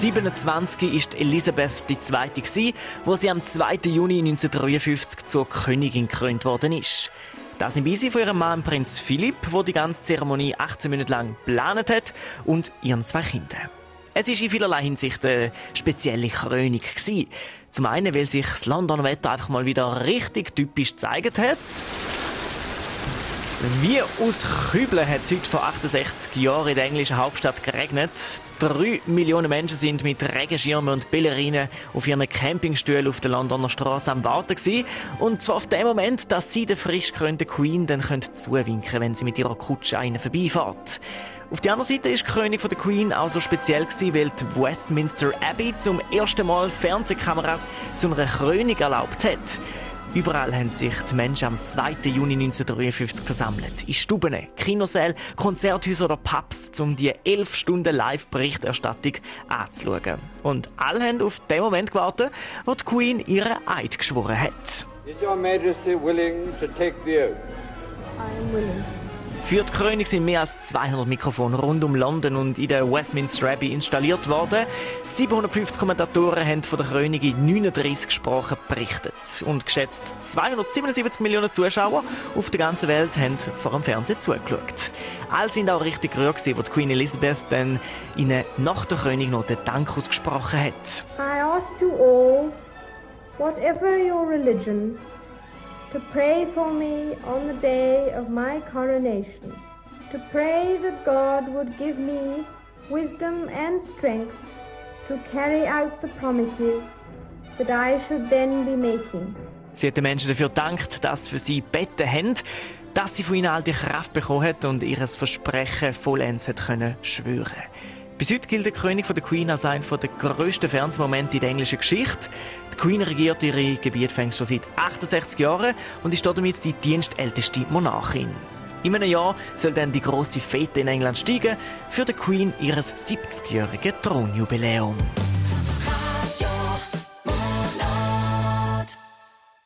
27 ist Elisabeth II., wo sie am 2. Juni 1953 zur Königin gekrönt worden ist. Das im Beisein von ihrem Mann Prinz Philipp, wo die ganze Zeremonie 18 Minuten lang geplant hat und ihren zwei Kindern. Es war in vielerlei Hinsicht eine spezielle Krönung. Zum einen, weil sich das Londoner Wetter einfach mal wieder richtig typisch gezeigt hat. Wie aus Kübeln hat es heute vor 68 Jahren in der englischen Hauptstadt geregnet. Drei Millionen Menschen sind mit Regenschirmen und Ballerinen auf ihren Campingstühlen auf der Londoner Straße am Warten gewesen. Und zwar auf dem Moment, dass sie der frisch gekrönten Queen dann zuwinken können, wenn sie mit ihrer Kutsche einen vorbeifährt. Auf der anderen Seite ist die Krönung der Queen auch so speziell gewesen, weil die Westminster Abbey zum ersten Mal Fernsehkameras zu einer Krönung erlaubt hat. Überall haben sich die Menschen am 2. Juni 1953 versammelt. In Stuben, Kinosälen, Konzerthäusern oder Pubs, um die 11 Stunden Live-Berichterstattung anzuschauen. Und alle haben auf den Moment gewartet, wo die Queen ihren Eid geschworen hat. Is Your Majesty willing to take the oath? I am willing. Für die Krönung sind mehr als 200 Mikrofone rund um London und in der Westminster Abbey installiert worden. 750 Kommentatoren haben von der Krönung in 39 Sprachen berichtet. Und geschätzt 277 Millionen Zuschauer auf der ganzen Welt haben vor dem Fernsehen zugeschaut. Alle sind auch richtig gerührt, als die Queen Elizabeth dann ihnen nach der Krönung noch den Dank ausgesprochen hat. I ask you all, whatever your religion, to pray for me on the day of my coronation, to pray that God would give me wisdom and strength to carry out the promises that I should then be making. Sie hat den Menschen dafür gedankt, dass für sie Betten haben, dass sie von ihnen all die Kraft bekommen hat und ihr Versprechen vollends hat können schwören. Bis heute gilt der König von der Queen als einer der grössten Fernsehmomente in der englischen Geschichte. Die Queen regiert ihre Gebiet schon seit 68 Jahren und ist damit die dienstälteste Monarchin. In einem Jahr soll dann die große Fete in England steigen für die Queen ihres 70-jährigen Thronjubiläum. Radio